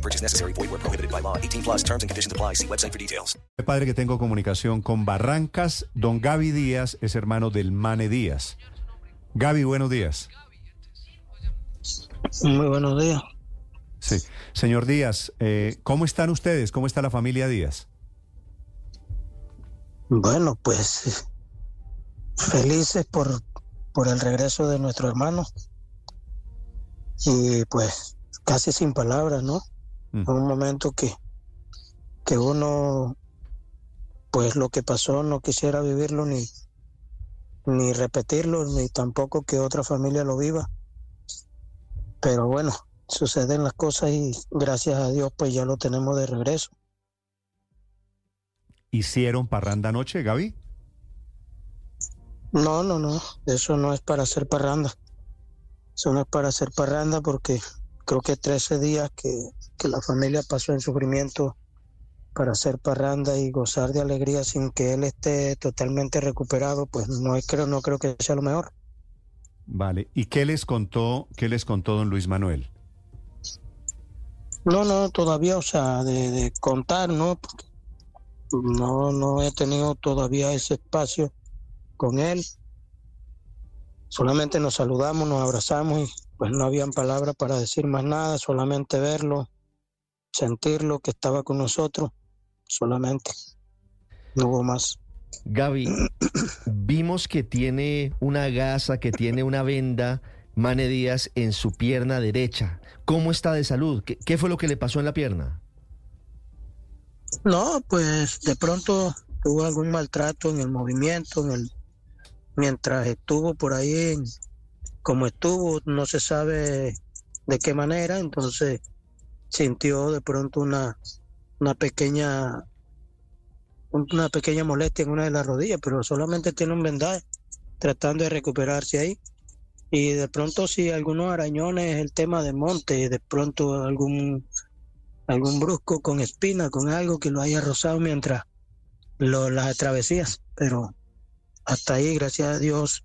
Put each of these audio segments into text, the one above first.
No purchase necessary. Void where prohibited by law. 18 plus terms and conditions apply. See website for details. Padre que tengo comunicación con Barrancas. Don Gaby Díaz es hermano del Mane Díaz. Gaby, buenos días. Muy buenos días. Sí. Señor Díaz, eh, ¿cómo están ustedes? ¿Cómo está la familia Díaz? Bueno, pues felices por, por el regreso de nuestro hermano. Y pues casi sin palabras, ¿no? Mm. Un momento que, que uno, pues lo que pasó no quisiera vivirlo ni, ni repetirlo, ni tampoco que otra familia lo viva. Pero bueno, suceden las cosas y gracias a Dios pues ya lo tenemos de regreso. ¿Hicieron parranda anoche, Gaby? No, no, no, eso no es para hacer parranda. Eso no es para hacer parranda porque creo que 13 días que, que la familia pasó en sufrimiento para hacer parranda y gozar de alegría sin que él esté totalmente recuperado, pues no es, creo, no creo que sea lo mejor. Vale. ¿Y qué les contó, qué les contó don Luis Manuel? No, no, todavía, o sea, de, de contar, ¿no? Porque no, no he tenido todavía ese espacio con él. Solamente nos saludamos, nos abrazamos y pues no habían palabras para decir más nada, solamente verlo, sentirlo que estaba con nosotros, solamente. No hubo más. Gaby, vimos que tiene una gasa, que tiene una venda, Mane Díaz, en su pierna derecha. ¿Cómo está de salud? ¿Qué, qué fue lo que le pasó en la pierna? No, pues de pronto tuvo algún maltrato en el movimiento, en el mientras estuvo por ahí, en- como estuvo, no se sabe de qué manera, entonces sintió de pronto una una pequeña una pequeña molestia en una de las rodillas, pero solamente tiene un vendaje tratando de recuperarse ahí. Y de pronto si algunos arañones, el tema de monte, de pronto algún algún brusco con espina, con algo que lo haya rozado mientras lo, las travesías, pero hasta ahí, gracias a Dios,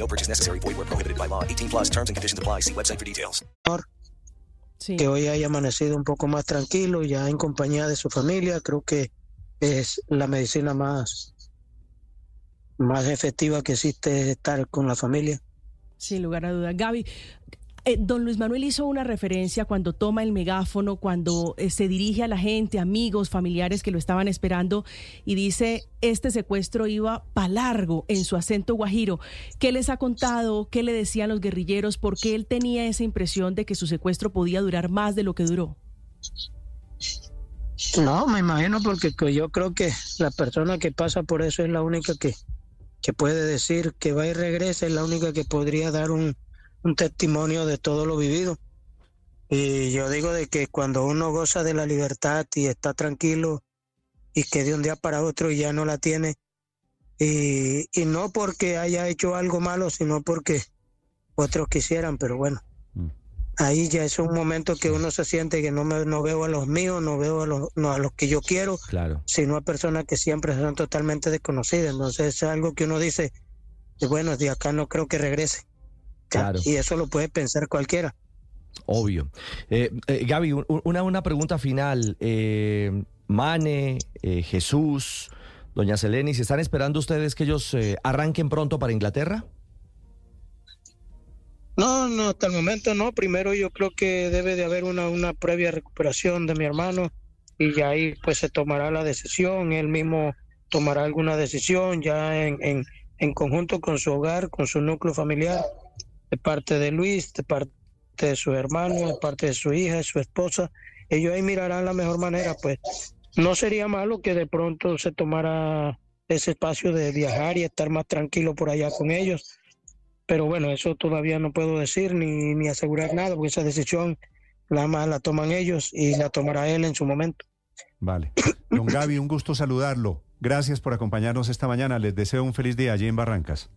No purchase necessary. Void where prohibited by law. 18 plus terms and conditions apply. See website for details. Sí. que hoy haya amanecido un poco más tranquilo, ya en compañía de su familia, creo que es la medicina más, más efectiva que existe es estar con la familia. Sin lugar a dudas. Gaby, eh, don Luis Manuel hizo una referencia cuando toma el megáfono, cuando eh, se dirige a la gente, amigos, familiares que lo estaban esperando y dice, este secuestro iba pa' largo en su acento guajiro. ¿Qué les ha contado? ¿Qué le decían los guerrilleros? ¿Por qué él tenía esa impresión de que su secuestro podía durar más de lo que duró? No, me imagino porque que yo creo que la persona que pasa por eso es la única que, que puede decir que va y regresa, es la única que podría dar un, un testimonio de todo lo vivido. Y yo digo de que cuando uno goza de la libertad y está tranquilo y que de un día para otro ya no la tiene, y, y no porque haya hecho algo malo, sino porque otros quisieran, pero bueno, Mm. ahí ya es un momento que uno se siente que no, me, no veo a los míos, no veo a los, no, a los que yo quiero, Claro. sino a personas que siempre son totalmente desconocidas. Entonces es algo que uno dice, bueno, de acá no creo que regrese. Claro. Y eso lo puede pensar cualquiera. Obvio. Eh, eh, Gaby, un- una, una pregunta final. Eh, Mane, eh, Jesús, doña Seleni, ¿se están esperando ustedes que ellos eh, arranquen pronto para Inglaterra? No, no, hasta el momento no. Primero yo creo que debe de haber una, una previa recuperación de mi hermano y ya ahí pues se tomará la decisión. Él mismo tomará alguna decisión ya en, en, en conjunto con su hogar, con su núcleo familiar, de parte de Luis, de parte de su hermano, de parte de su hija, de su esposa. Ellos ahí mirarán la mejor manera, pues no sería malo que de pronto se tomara ese espacio de viajar y estar más tranquilo por allá con ellos. Pero bueno, eso todavía no puedo decir ni, ni asegurar nada, porque esa decisión nada más la toman ellos y la tomará él en su momento. Vale. Don Gaby, un gusto saludarlo. Gracias por acompañarnos esta mañana. Les deseo un feliz día allí en Barrancas.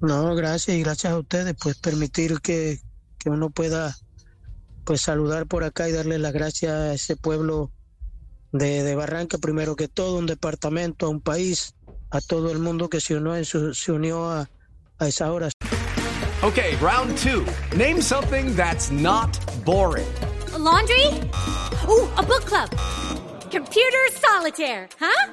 No, gracias y gracias a ustedes, pues permitir que, que uno pueda pues saludar por acá y darle las gracias a ese pueblo de, de Barranca, primero que todo, un departamento, a un país, a todo el mundo que se unió, en su- se unió a, a esa hora. Okay, round two. Name something that's not boring. A laundry? Ooh, a book club. Computer solitaire, huh?